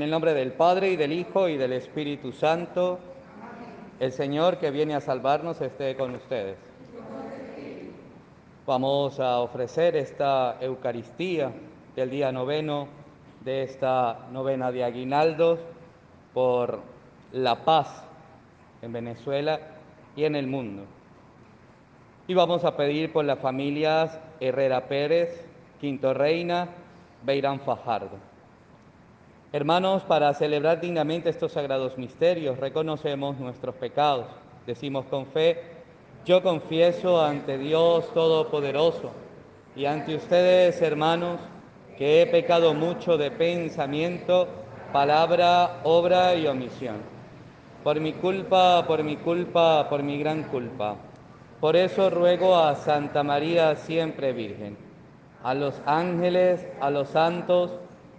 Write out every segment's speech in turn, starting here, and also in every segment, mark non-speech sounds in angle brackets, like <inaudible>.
En el nombre del Padre y del Hijo y del Espíritu Santo, el Señor que viene a salvarnos esté con ustedes. Vamos a ofrecer esta Eucaristía del día noveno de esta novena de aguinaldos por la paz en Venezuela y en el mundo. Y vamos a pedir por las familias Herrera Pérez, Quinto Reina, Beirán Fajardo. Hermanos, para celebrar dignamente estos sagrados misterios, reconocemos nuestros pecados. Decimos con fe, yo confieso ante Dios Todopoderoso y ante ustedes, hermanos, que he pecado mucho de pensamiento, palabra, obra y omisión. Por mi culpa, por mi culpa, por mi gran culpa. Por eso ruego a Santa María siempre Virgen, a los ángeles, a los santos,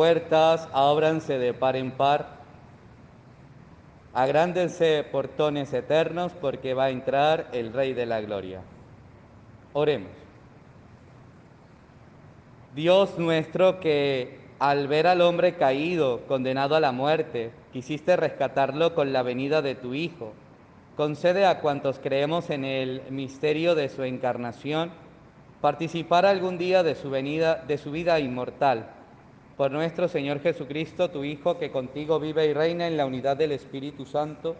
Puertas, ábranse de par en par. Agrándense portones eternos porque va a entrar el Rey de la Gloria. Oremos. Dios nuestro que al ver al hombre caído, condenado a la muerte, quisiste rescatarlo con la venida de tu Hijo. Concede a cuantos creemos en el misterio de su encarnación participar algún día de su venida, de su vida inmortal por nuestro Señor Jesucristo, tu Hijo, que contigo vive y reina en la unidad del Espíritu Santo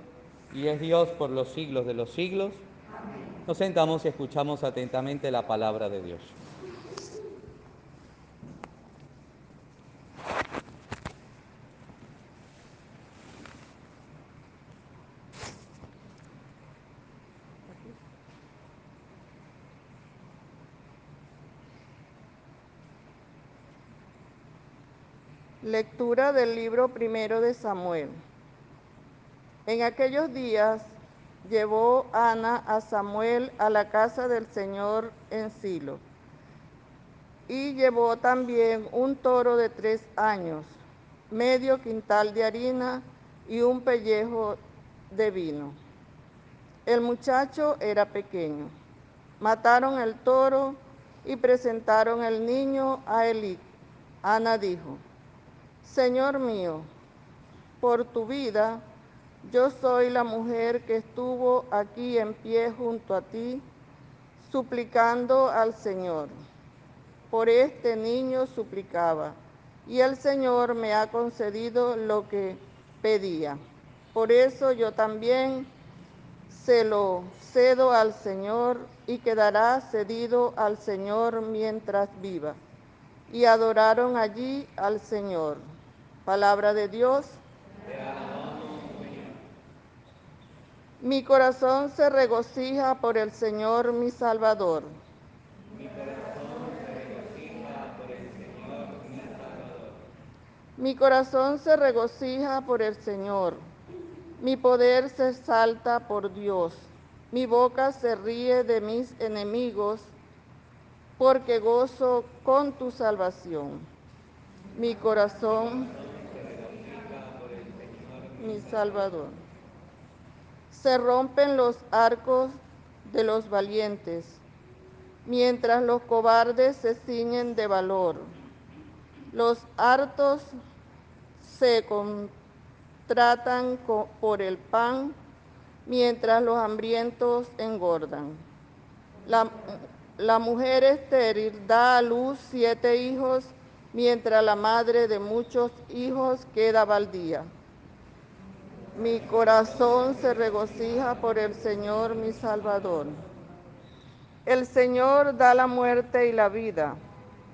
y es Dios por los siglos de los siglos. Nos sentamos y escuchamos atentamente la palabra de Dios. Lectura del libro primero de Samuel. En aquellos días llevó Ana a Samuel a la casa del Señor en Silo. Y llevó también un toro de tres años, medio quintal de harina y un pellejo de vino. El muchacho era pequeño. Mataron el toro y presentaron el niño a Elí. Ana dijo, Señor mío, por tu vida, yo soy la mujer que estuvo aquí en pie junto a ti, suplicando al Señor. Por este niño suplicaba, y el Señor me ha concedido lo que pedía. Por eso yo también se lo cedo al Señor y quedará cedido al Señor mientras viva. Y adoraron allí al Señor. Palabra de Dios. Mi corazón se regocija por el Señor mi Salvador. Mi corazón se regocija por el Señor mi Salvador. Mi corazón se regocija por el Señor. Mi poder se salta por Dios. Mi boca se ríe de mis enemigos porque gozo con tu salvación. Mi corazón mi Salvador. Se rompen los arcos de los valientes, mientras los cobardes se ciñen de valor. Los hartos se contratan co- por el pan, mientras los hambrientos engordan. La, la mujer estéril da a luz siete hijos, mientras la madre de muchos hijos queda baldía. Mi corazón se regocija por el Señor mi Salvador. El Señor da la muerte y la vida,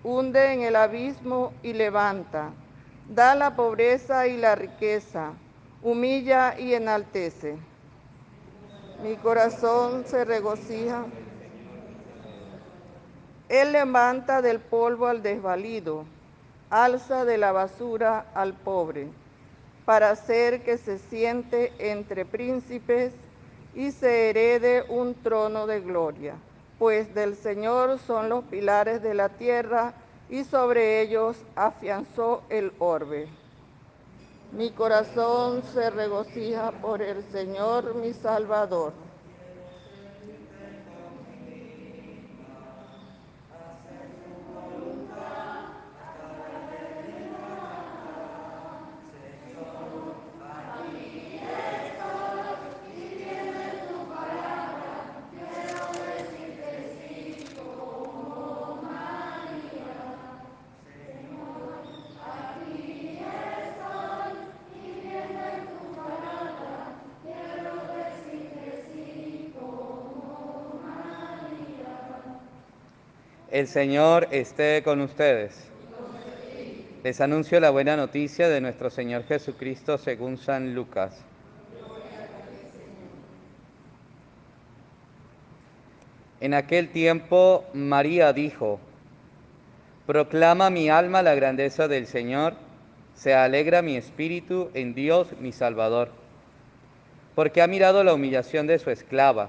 hunde en el abismo y levanta, da la pobreza y la riqueza, humilla y enaltece. Mi corazón se regocija. Él levanta del polvo al desvalido, alza de la basura al pobre, para hacer que se siente entre príncipes y se herede un trono de gloria, pues del Señor son los pilares de la tierra y sobre ellos afianzó el orbe. Mi corazón se regocija por el Señor mi Salvador. El Señor esté con ustedes. Les anuncio la buena noticia de nuestro Señor Jesucristo según San Lucas. En aquel tiempo María dijo, Proclama mi alma la grandeza del Señor, se alegra mi espíritu en Dios mi Salvador, porque ha mirado la humillación de su esclava.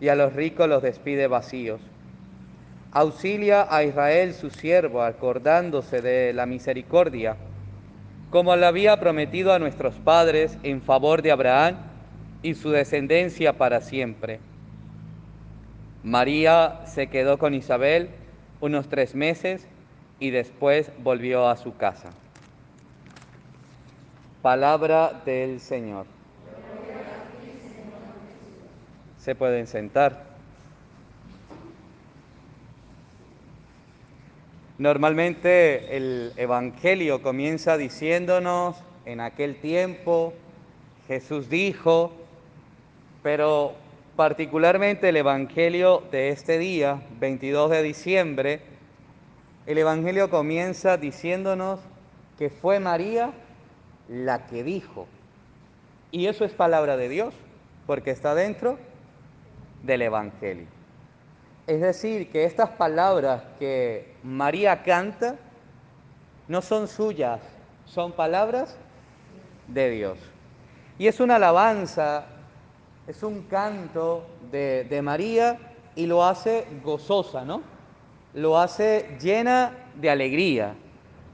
y a los ricos los despide vacíos. Auxilia a Israel su siervo, acordándose de la misericordia, como le había prometido a nuestros padres en favor de Abraham y su descendencia para siempre. María se quedó con Isabel unos tres meses y después volvió a su casa. Palabra del Señor. Se pueden sentar. Normalmente el Evangelio comienza diciéndonos, en aquel tiempo Jesús dijo, pero particularmente el Evangelio de este día, 22 de diciembre, el Evangelio comienza diciéndonos que fue María la que dijo. Y eso es palabra de Dios, porque está dentro del Evangelio. Es decir, que estas palabras que María canta no son suyas, son palabras de Dios. Y es una alabanza, es un canto de, de María y lo hace gozosa, ¿no? Lo hace llena de alegría,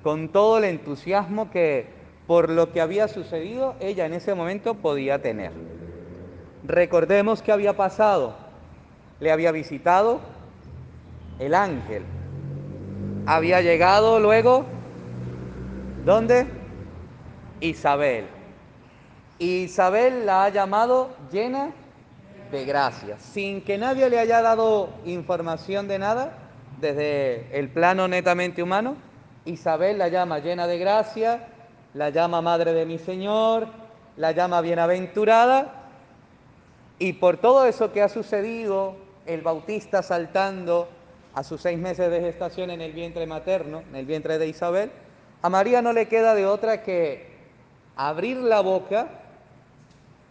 con todo el entusiasmo que por lo que había sucedido ella en ese momento podía tener. Recordemos que había pasado. Le había visitado el ángel. Había llegado luego, ¿dónde? Isabel. Isabel la ha llamado llena de gracia, sin que nadie le haya dado información de nada desde el plano netamente humano. Isabel la llama llena de gracia, la llama madre de mi Señor, la llama bienaventurada, y por todo eso que ha sucedido, el bautista saltando a sus seis meses de gestación en el vientre materno, en el vientre de Isabel, a María no le queda de otra que abrir la boca,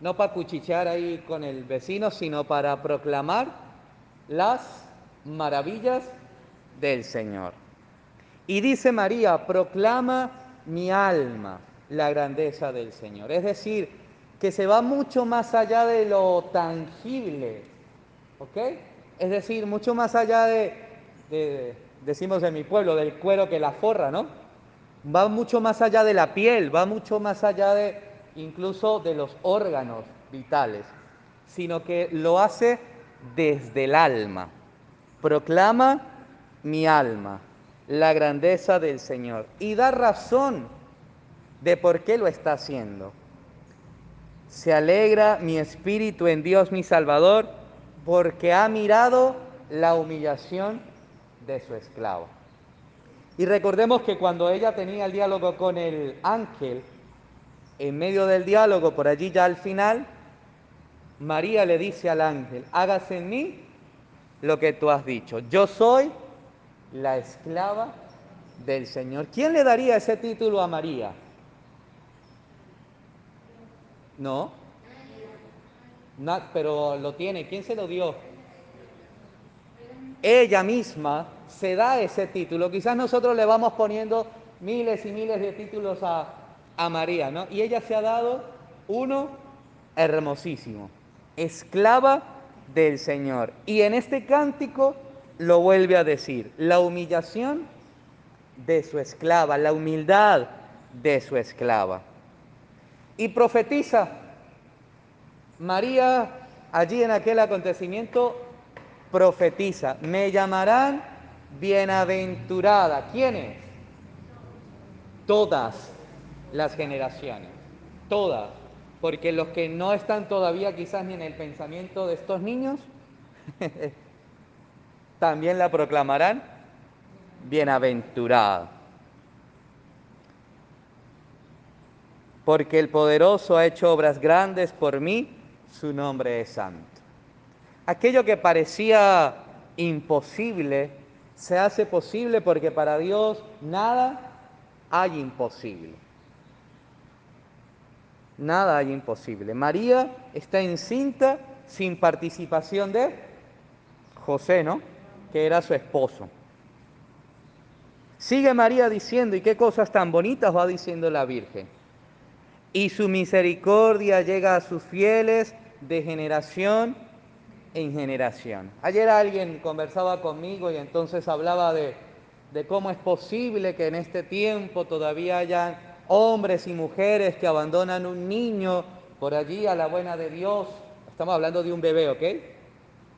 no para cuchichear ahí con el vecino, sino para proclamar las maravillas del Señor. Y dice María, proclama mi alma la grandeza del Señor. Es decir, que se va mucho más allá de lo tangible, ¿ok? Es decir, mucho más allá de, decimos en mi pueblo, del cuero que la forra, ¿no? Va mucho más allá de la piel, va mucho más allá de incluso de los órganos vitales, sino que lo hace desde el alma. Proclama mi alma la grandeza del Señor y da razón de por qué lo está haciendo. Se alegra mi espíritu en Dios mi Salvador porque ha mirado la humillación de su esclavo. Y recordemos que cuando ella tenía el diálogo con el ángel, en medio del diálogo, por allí ya al final, María le dice al ángel, hágase en mí lo que tú has dicho. Yo soy la esclava del Señor. ¿Quién le daría ese título a María? No. pero lo tiene. ¿Quién se lo dio? Ella misma se da ese título. Quizás nosotros le vamos poniendo miles y miles de títulos a, a María, ¿no? Y ella se ha dado uno hermosísimo, esclava del Señor. Y en este cántico lo vuelve a decir, la humillación de su esclava, la humildad de su esclava. Y profetiza, María allí en aquel acontecimiento profetiza, me llamarán bienaventurada. ¿Quiénes? Todas las generaciones, todas, porque los que no están todavía quizás ni en el pensamiento de estos niños, <laughs> también la proclamarán bienaventurada. Porque el poderoso ha hecho obras grandes por mí, su nombre es santo. Aquello que parecía imposible se hace posible porque para Dios nada hay imposible. Nada hay imposible. María está encinta sin participación de José, ¿no? Que era su esposo. Sigue María diciendo, y qué cosas tan bonitas va diciendo la Virgen. Y su misericordia llega a sus fieles de generación en generación. Ayer alguien conversaba conmigo y entonces hablaba de, de cómo es posible que en este tiempo todavía hayan hombres y mujeres que abandonan un niño por allí a la buena de Dios. Estamos hablando de un bebé, ¿ok?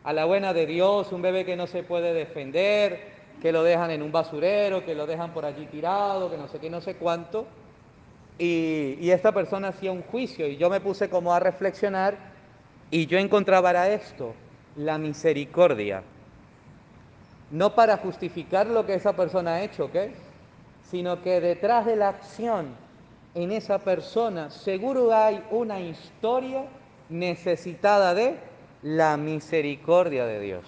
A la buena de Dios, un bebé que no se puede defender, que lo dejan en un basurero, que lo dejan por allí tirado, que no sé qué, no sé cuánto. Y, esta persona hacía un juicio y yo me puse como a reflexionar y yo encontraba esto, la misericordia. No para justificar lo que esa persona ha hecho, ¿ok? Sino que detrás de la acción en esa persona seguro hay una historia necesitada de la misericordia de Dios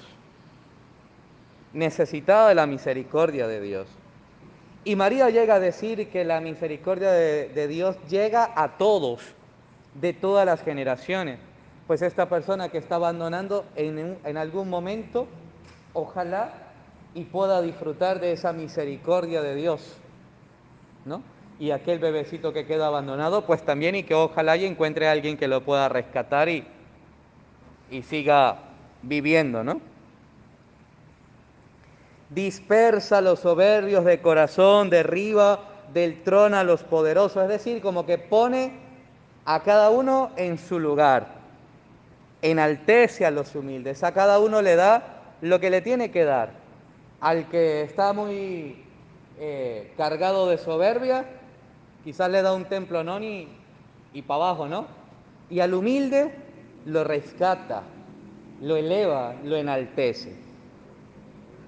necesitada de la misericordia de Dios. Y María llega a decir que la misericordia de, Dios llega a todos, de todas las generaciones. Pues esta persona que está abandonando en, en algún momento, ojalá y pueda disfrutar de esa misericordia de Dios, ¿no? Y aquel bebecito que queda abandonado, pues también y que ojalá y encuentre a alguien que lo pueda rescatar y, y siga viviendo, ¿no? Dispersa los soberbios de corazón, derriba del trono a los poderosos, es decir, como que pone a cada uno en su lugar, enaltece a los humildes, a cada uno le da lo que le tiene que dar. Al que está muy eh, cargado de soberbia, quizás le da un templo no y, y para abajo, ¿no? Y al humilde lo rescata, lo eleva, lo enaltece.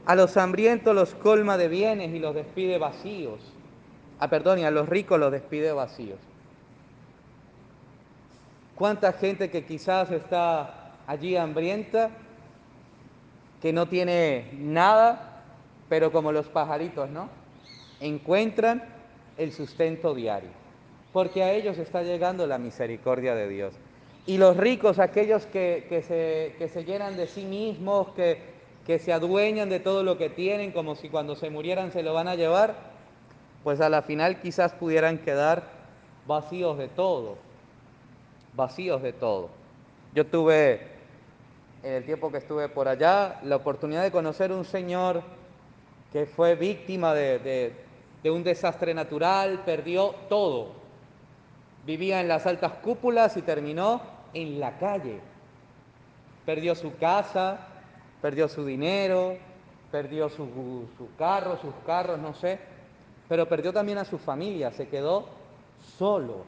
A los hambrientos los colma de bienes y los despide vacíos. Ah, perdón, y a los ricos los despide vacíos. ¿Cuánta gente que quizás está allí hambrienta, que no tiene nada, pero como los pajaritos, ¿no? Encuentran el sustento diario, porque a ellos está llegando la misericordia de Dios. Y los ricos, aquellos que, que, se, que se llenan de sí mismos, que, que se adueñan de todo lo que tienen como si cuando se murieran se lo van a llevar, pues a la final quizás pudieran quedar vacíos de todo, vacíos de todo. Yo tuve, en el tiempo que estuve por allá, la oportunidad de conocer un señor que fue víctima de, un desastre natural, perdió todo. Vivía en las altas cúpulas y terminó en la calle. Perdió su casa, perdió su dinero, perdió su, su carro, sus carros, no sé, pero perdió también a su familia, se quedó solo.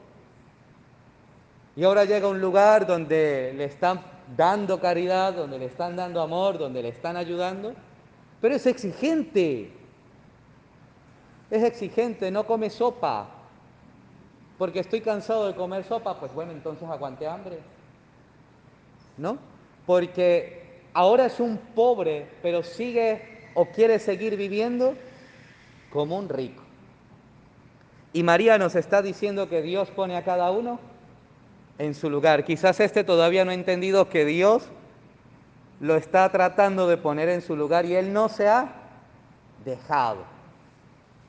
Y ahora llega a un lugar donde le están dando caridad, donde le están dando amor, donde le están ayudando, pero es exigente. Es exigente, no come sopa. Porque estoy cansado de comer sopa, pues bueno, entonces aguante hambre. ¿No? Porque ahora es un pobre, pero sigue o quiere seguir viviendo como un rico. Y María nos está diciendo que Dios pone a cada uno en su lugar. Quizás este todavía no ha entendido que Dios lo está tratando de poner en su lugar y él no se ha dejado.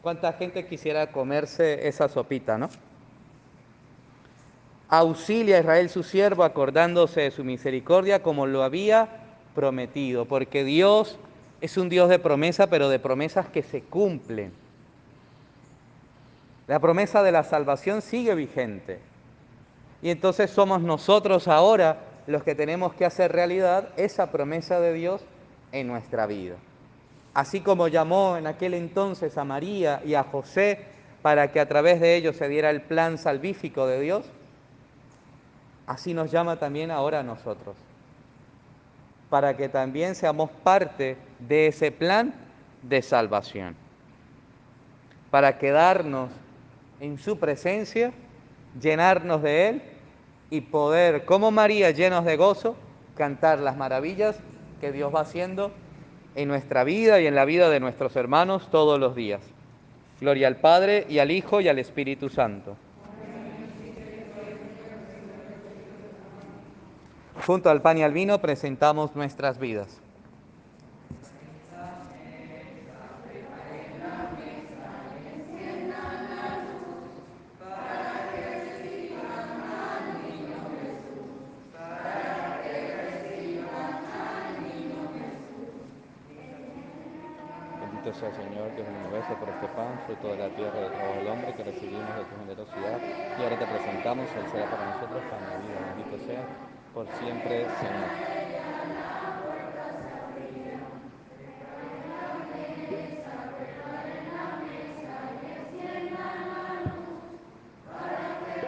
¿Cuánta gente quisiera comerse esa sopita, no? Auxilia a Israel su siervo acordándose de su misericordia como lo había prometido, porque Dios es un Dios de promesa, pero de promesas que se cumplen. La promesa de la salvación sigue vigente. Y entonces somos nosotros ahora los que tenemos que hacer realidad esa promesa de Dios en nuestra vida. Así como llamó en aquel entonces a María y a José para que a través de ellos se diera el plan salvífico de Dios, así nos llama también ahora a nosotros, para que también seamos parte de ese plan de salvación, para quedarnos en su presencia, llenarnos de Él y poder, como María, llenos de gozo, cantar las maravillas que Dios va haciendo en nuestra vida y en la vida de nuestros hermanos todos los días. Gloria al Padre y al Hijo y al Espíritu Santo. Junto al pan y al vino presentamos nuestras vidas. sea Señor, Dios del universo, por este pan, fruto de la tierra del trabajo del hombre que recibimos de tu generosidad. Y ahora te presentamos, Él será para nosotros pan de vida. Bendito sea por siempre, Señor.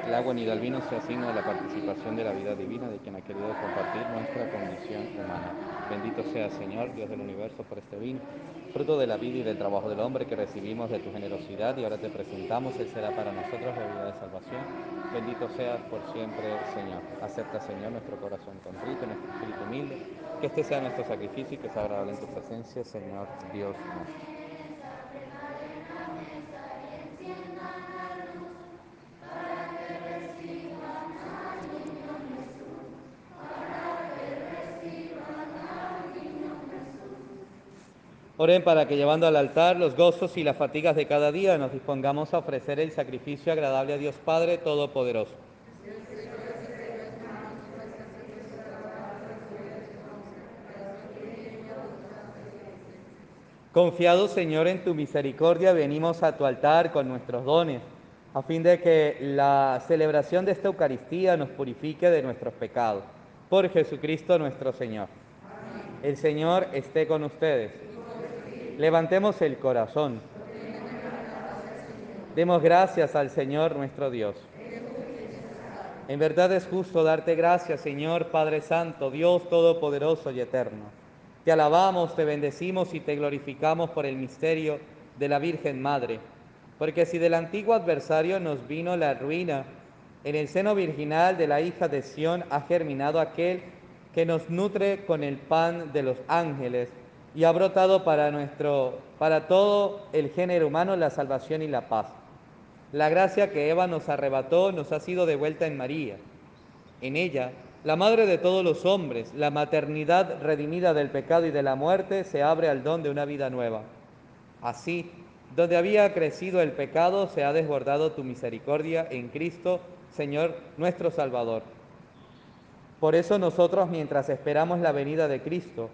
El agua ni el vino sea signo de la participación de la vida divina de quien ha querido compartir nuestra condición humana. Bendito sea, Señor, Dios del universo, por este vino fruto de la vida y del trabajo del hombre que recibimos de tu generosidad y ahora te presentamos, Él será para nosotros la vida de salvación. Bendito seas por siempre, Señor. Acepta, Señor, nuestro corazón contrito, nuestro espíritu humilde, que este sea nuestro sacrificio y que sea agradable en tu presencia, Señor Dios nuestro. Oren para que llevando al altar los gozos y las fatigas de cada día nos dispongamos a ofrecer el sacrificio agradable a Dios Padre Todopoderoso. Confiados, Señor, en tu misericordia, venimos a tu altar con nuestros dones, a fin de que la celebración de esta Eucaristía nos purifique de nuestros pecados. Por Jesucristo nuestro Señor. El Señor esté con ustedes. Levantemos el corazón. Demos gracias al Señor nuestro Dios. En verdad es justo darte gracias, Señor Padre Santo, Dios Todopoderoso y Eterno. Te alabamos, te bendecimos y te glorificamos por el misterio de la Virgen Madre. Porque si del antiguo adversario nos vino la ruina, en el seno virginal de la hija de Sión ha germinado aquel que nos nutre con el pan de los ángeles y ha brotado para, nuestro, para todo el género humano la salvación y la paz. La gracia que Eva nos arrebató nos ha sido devuelta en María. En ella, la madre de todos los hombres, la maternidad redimida del pecado y de la muerte, se abre al don de una vida nueva. Así, Donde había crecido el pecado, se ha desbordado tu misericordia en Cristo, Señor nuestro Salvador. Por eso nosotros, mientras esperamos la venida de Cristo,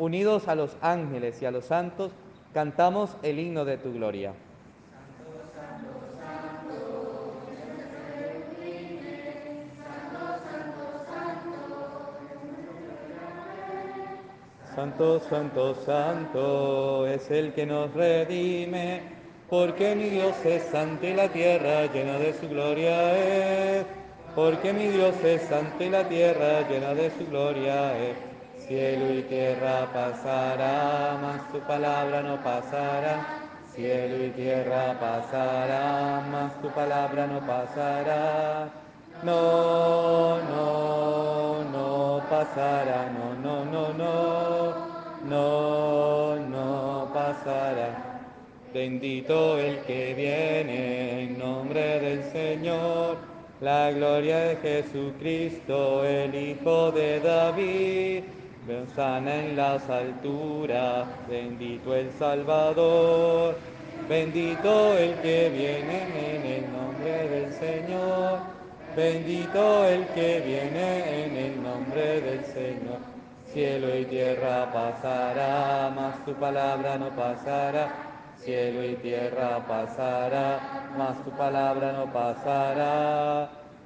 unidos a los ángeles y a los santos, cantamos el himno de tu gloria. Santo, santo, santo es el que nos redime, porque mi Dios es santo y la tierra llena de su gloria es. Porque mi Dios es santo y la tierra llena de su gloria es. Cielo y tierra pasará, mas tu palabra no pasará. Cielo y tierra pasará, mas tu palabra no pasará. No, no, no pasará, no, no, no, no, no, no pasará. Bendito el que viene en nombre del Señor, la gloria de Jesucristo, el Hijo de David. Sana en las alturas, bendito el Salvador, bendito el que viene en el nombre del Señor. Bendito el que viene en el nombre del Señor. Cielo y tierra pasará, mas tu palabra no pasará. Cielo y tierra pasará, mas tu palabra no pasará.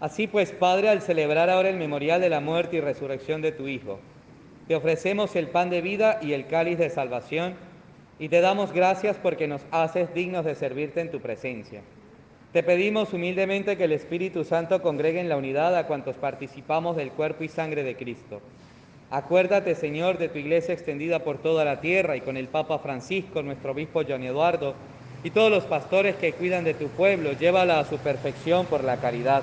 Así pues, Padre, al celebrar ahora el memorial de la muerte y resurrección de tu Hijo, te ofrecemos el pan de vida y el cáliz de salvación, y te damos gracias porque nos haces dignos de servirte en tu presencia. Te pedimos humildemente que el Espíritu Santo congregue en la unidad a cuantos participamos del cuerpo y sangre de Cristo Acuérdate, Señor, de tu iglesia extendida por toda la tierra y con el Papa Francisco, nuestro obispo John Eduardo, y todos los pastores que cuidan de tu pueblo, llévala a su perfección por la caridad.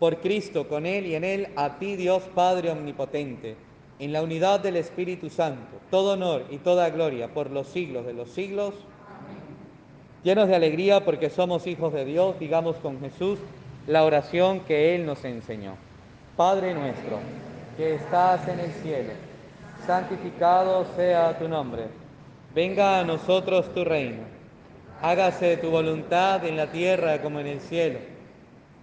Por Cristo, con Él y en Él, a ti Dios Padre Omnipotente, en la unidad del Espíritu Santo, todo honor y toda gloria por los siglos de los siglos. Llenos de alegría porque somos hijos de Dios, digamos con Jesús la oración que Él nos enseñó. Padre nuestro, que estás en el cielo santificado sea tu nombre. Venga a nosotros tu reino. Hágase tu voluntad en la tierra como en el cielo.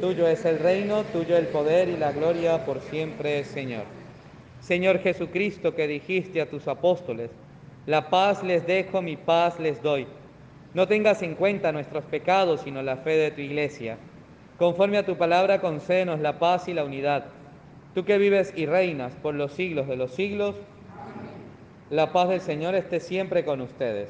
Tuyo es el reino, tuyo el poder y la gloria por siempre, Señor. Señor Jesucristo, que dijiste a tus apóstoles, la paz les dejo, mi paz les doy. No tengas en cuenta nuestros pecados, sino la fe de tu iglesia. Conforme a tu palabra, concédenos la paz y la unidad. Tú que vives y reinas por los siglos de los siglos, la paz del Señor esté siempre con ustedes.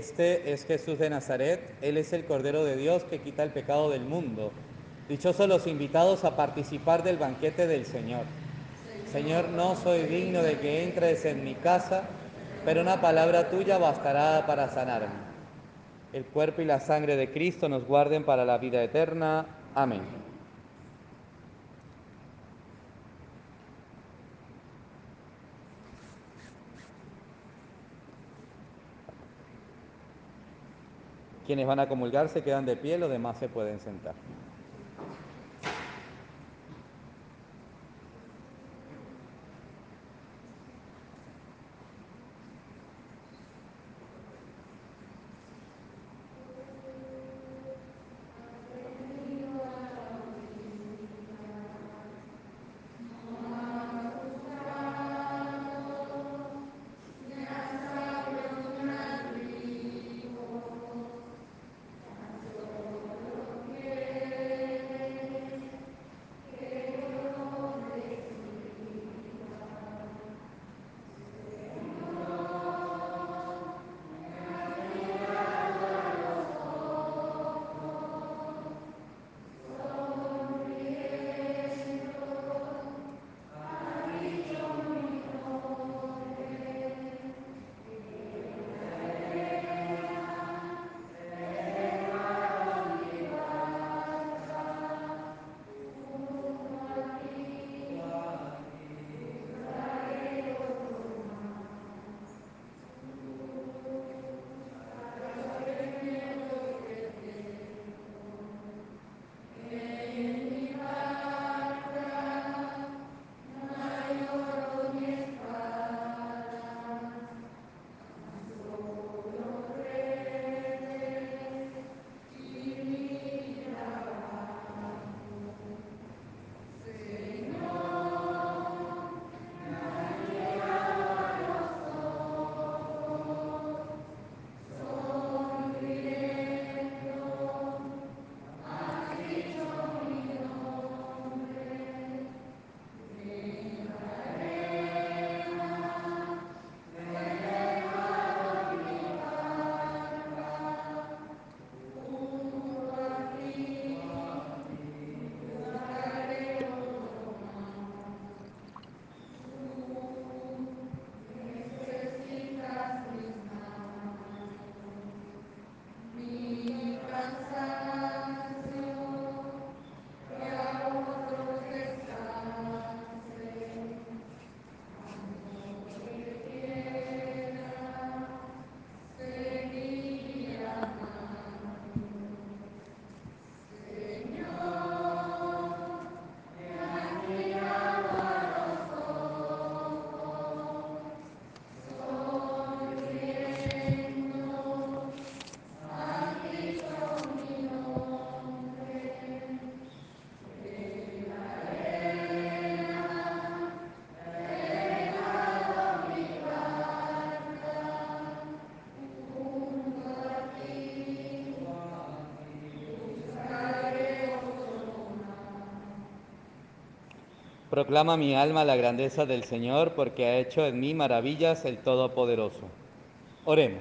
Este es Jesús de Nazaret, Él es el Cordero de Dios que quita el pecado del mundo. Dichosos los invitados a participar del banquete del Señor. Señor, no soy digno de que entres en mi casa, pero una palabra tuya bastará para sanarme. El cuerpo y la sangre de Cristo nos guarden para la vida eterna. Amén. Quienes van a comulgar se quedan de pie, los demás se pueden sentar. Proclama mi alma la grandeza del Señor, porque ha hecho en mí maravillas el Todopoderoso. Oremos.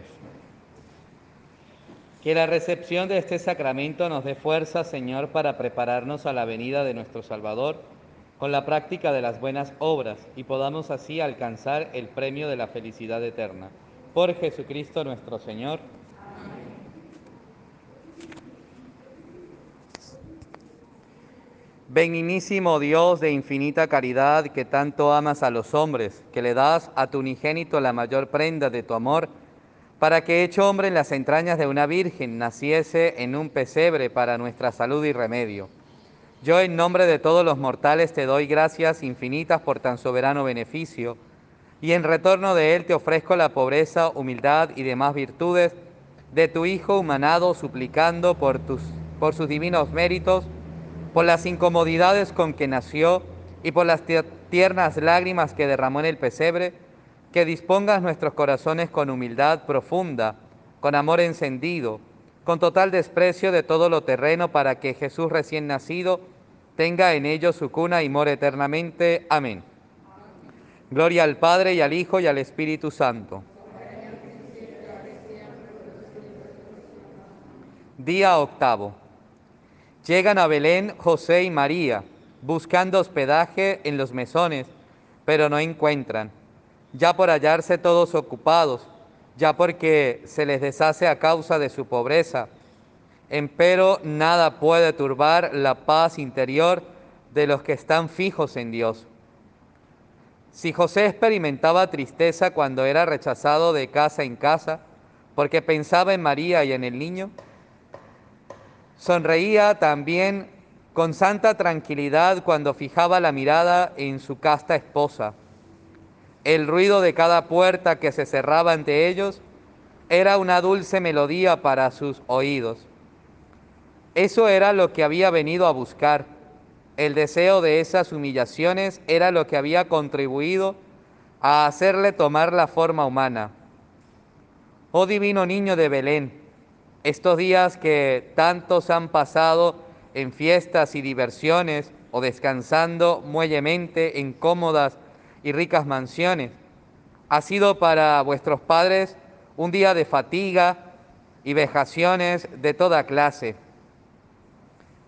Que la recepción de este sacramento nos dé fuerza, Señor, para prepararnos a la venida de nuestro Salvador con la práctica de las buenas obras y podamos así alcanzar el premio de la felicidad eterna. Por Jesucristo nuestro Señor. Benignísimo Dios de infinita caridad, que tanto amas a los hombres, que le das a tu unigénito la mayor prenda de tu amor, para que hecho hombre en las entrañas de una virgen naciese en un pesebre para nuestra salud y remedio. Yo en nombre de todos los mortales te doy gracias infinitas por tan soberano beneficio, y en retorno de él te ofrezco la pobreza, humildad y demás virtudes de tu Hijo humanado, suplicando por, tus, por sus divinos méritos, por las incomodidades con que nació y por las tiernas lágrimas que derramó en el pesebre, que dispongas nuestros corazones con humildad profunda, con amor encendido, con total desprecio de todo lo terreno, para que Jesús recién nacido tenga en ellos su cuna y more eternamente. Amén. Gloria al Padre y al Hijo y al Espíritu Santo. Día octavo. Llegan a Belén José y María, buscando hospedaje en los mesones, pero no encuentran ya por hallarse todos ocupados, ya porque se les deshace a causa de su pobreza. Empero nada puede turbar la paz interior de los que están fijos en Dios. Si José experimentaba tristeza cuando era rechazado de casa en casa, porque pensaba en María y en el niño, sonreía también con santa tranquilidad cuando fijaba la mirada en su casta esposa el ruido de cada puerta que se cerraba ante ellos era una dulce melodía para sus oídos. Eso era lo que había venido a buscar. El deseo de esas humillaciones era lo que había contribuido a hacerle tomar la forma humana. Oh divino niño de Belén, estos días que tantos han pasado en fiestas y diversiones o descansando muellemente en cómodas y ricas mansiones. Ha sido para vuestros padres un día de fatiga y vejaciones de toda clase.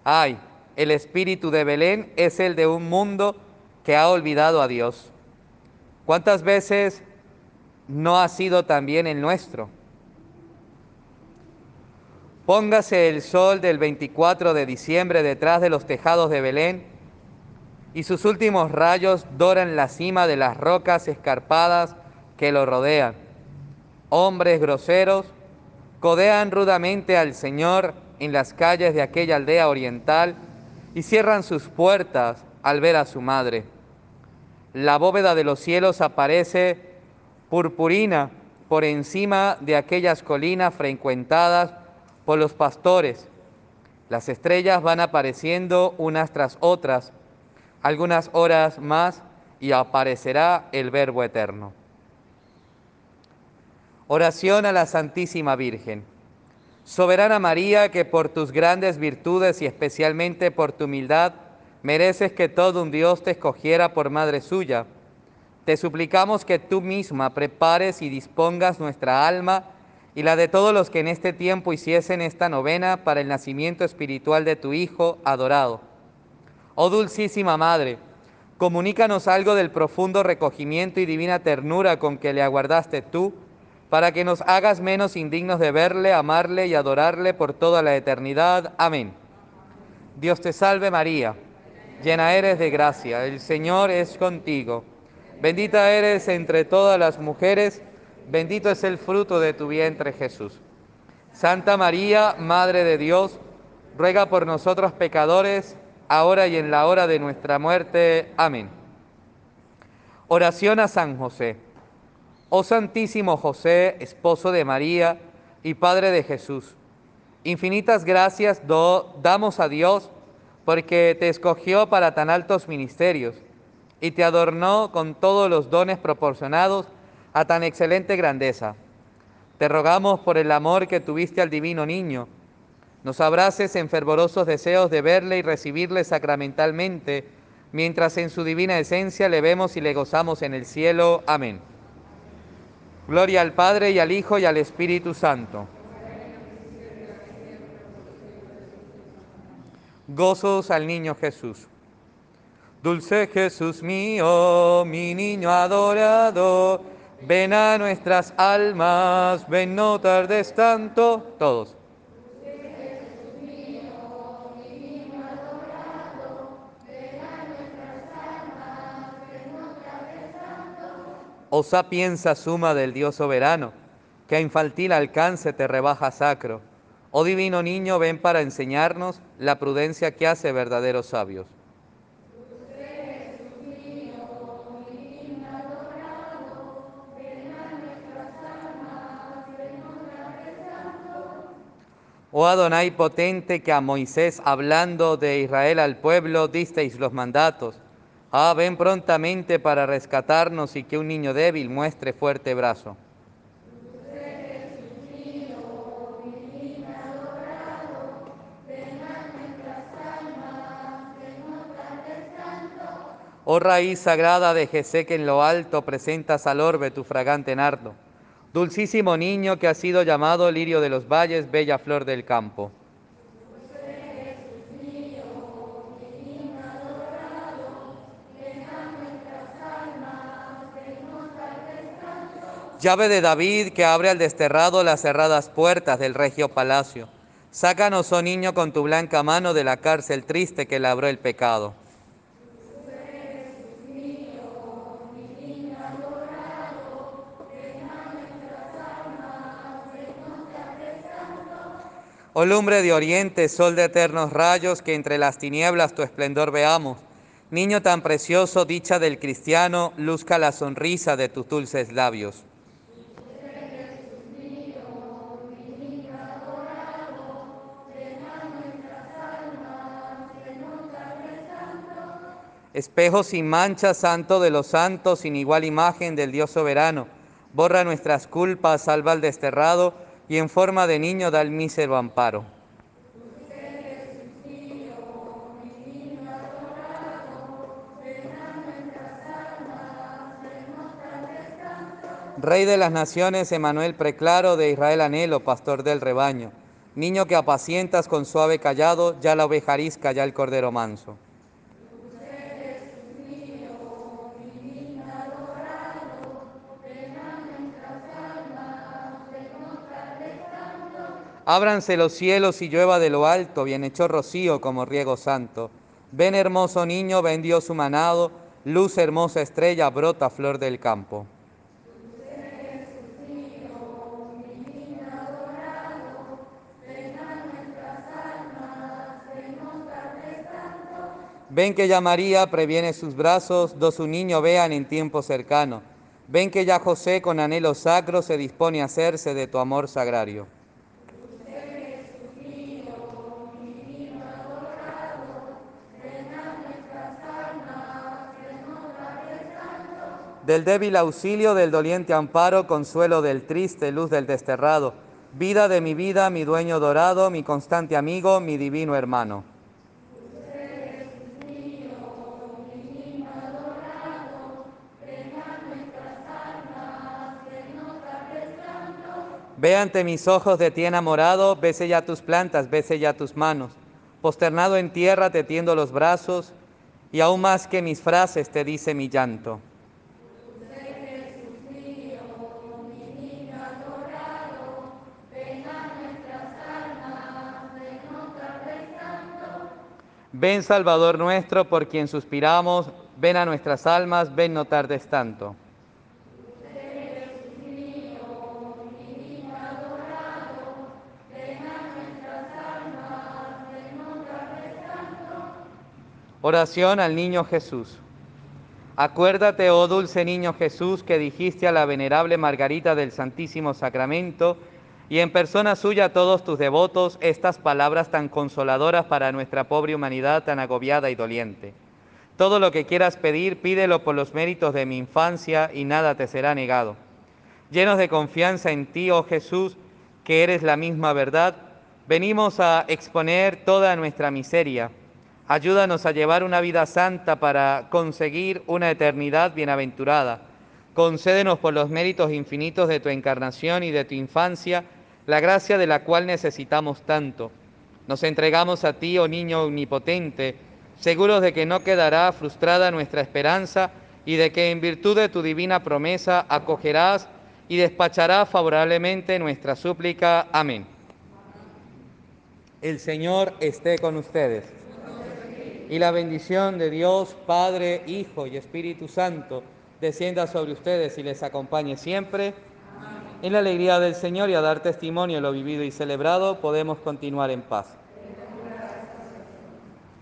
Ay, el espíritu de Belén es el de un mundo que ha olvidado a Dios. ¿Cuántas veces no ha sido también el nuestro? Póngase el sol del 24 de diciembre detrás de los tejados de Belén y sus últimos rayos doran la cima de las rocas escarpadas que lo rodean. Hombres groseros codean rudamente al Señor en las calles de aquella aldea oriental y cierran sus puertas al ver a su madre. La bóveda de los cielos aparece purpurina por encima de aquellas colinas frecuentadas por los pastores. Las estrellas van apareciendo unas tras otras algunas horas más y aparecerá el Verbo Eterno. Oración a la Santísima Virgen. Soberana María, que por tus grandes virtudes y especialmente por tu humildad mereces que todo un Dios te escogiera por madre suya, te suplicamos que tú misma prepares y dispongas nuestra alma y la de todos los que en este tiempo hiciesen esta novena para el nacimiento espiritual de tu Hijo adorado Oh dulcísima Madre, comunícanos algo del profundo recogimiento y divina ternura con que le aguardaste tú, para que nos hagas menos indignos de verle, amarle y adorarle por toda la eternidad. Amén. Dios te salve María, llena eres de gracia, el Señor es contigo. Bendita eres entre todas las mujeres, bendito es el fruto de tu vientre Jesús. Santa María, Madre de Dios, ruega por nosotros pecadores, ahora y en la hora de nuestra muerte. Amén. Oración a San José. Oh Santísimo José, esposo de María y Padre de Jesús, infinitas gracias damos a Dios porque te escogió para tan altos ministerios y te adornó con todos los dones proporcionados a tan excelente grandeza. Te rogamos por el amor que tuviste al divino niño, nos abraces en fervorosos deseos de verle y recibirle sacramentalmente mientras en su divina esencia le vemos y le gozamos en el cielo. Amén. Gloria al Padre y al Hijo y al Espíritu Santo. Gozos al niño Jesús. Dulce Jesús mío, mi niño adorado, ven a nuestras almas, ven no tardes tanto, todos. O sapienza suma del Dios soberano, que a infantil alcance te rebaja sacro. Oh divino niño, ven para enseñarnos la prudencia que hace verdaderos sabios. Oh Adonai potente que a Moisés hablando de Israel al pueblo disteis los mandatos Ah, ven prontamente para rescatarnos y que un niño débil muestre fuerte brazo. Oh raíz sagrada de Jesé que en lo alto presentas al orbe tu fragante nardo. Dulcísimo niño que ha sido llamado lirio de los valles, bella flor del campo. Llave de David que abre al desterrado las cerradas puertas del regio palacio. Sácanos, oh niño, con tu blanca mano de la cárcel triste que labró el pecado. Oh lumbre de oriente, sol de eternos rayos, que entre las tinieblas tu esplendor veamos. Niño tan precioso, dicha del cristiano, luzca la sonrisa de tus dulces labios. Espejo sin mancha, santo de los santos, sin igual imagen del Dios soberano, borra nuestras culpas, salva al desterrado y en forma de niño da el mísero amparo. Rey de las naciones, Emanuel preclaro, de Israel anhelo, pastor del rebaño. Niño que apacientas con suave callado, ya la oveja arisca, ya el cordero manso. Ábranse los cielos y llueva de lo alto, bienhechor rocío como riego santo. Ven hermoso niño, ven Dios su manado, luz hermosa estrella, brota flor del campo. Ven que ya María previene sus brazos, do su niño vean en tiempo cercano. Ven que ya José con anhelo sacro se dispone a hacerse de tu amor sagrario. Del débil auxilio, del doliente amparo, consuelo del triste, luz del desterrado, vida de mi vida, mi dueño dorado, mi constante amigo, mi divino hermano. Ve ante mis ojos de ti enamorado, bese ya tus plantas, bese ya tus manos. Posternado en tierra te tiendo los brazos, y aún más que mis frases te dice mi llanto. Ven Salvador nuestro, por quien suspiramos, ven a nuestras almas, ven no tardes tanto. Oración al niño Jesús. Acuérdate, oh dulce niño Jesús, que dijiste a la venerable Margarita del Santísimo Sacramento, y en persona suya a todos tus devotos estas palabras tan consoladoras para nuestra pobre humanidad tan agobiada y doliente. Todo lo que quieras pedir, pídelo por los méritos de mi infancia y nada te será negado. Llenos de confianza en ti, oh Jesús, que eres la misma verdad, venimos a exponer toda nuestra miseria, Ayúdanos a llevar una vida santa para conseguir una eternidad bienaventurada. Concédenos por los méritos infinitos de tu encarnación y de tu infancia, la gracia de la cual necesitamos tanto. Nos entregamos a ti, oh niño omnipotente, seguros de que no quedará frustrada nuestra esperanza y de que en virtud de tu divina promesa acogerás y despacharás favorablemente nuestra súplica. Amén. El Señor esté con ustedes y la bendición de Dios, Padre, Hijo y Espíritu Santo, descienda sobre ustedes y les acompañe siempre. En la alegría del Señor y a dar testimonio de lo vivido y celebrado, podemos continuar en paz.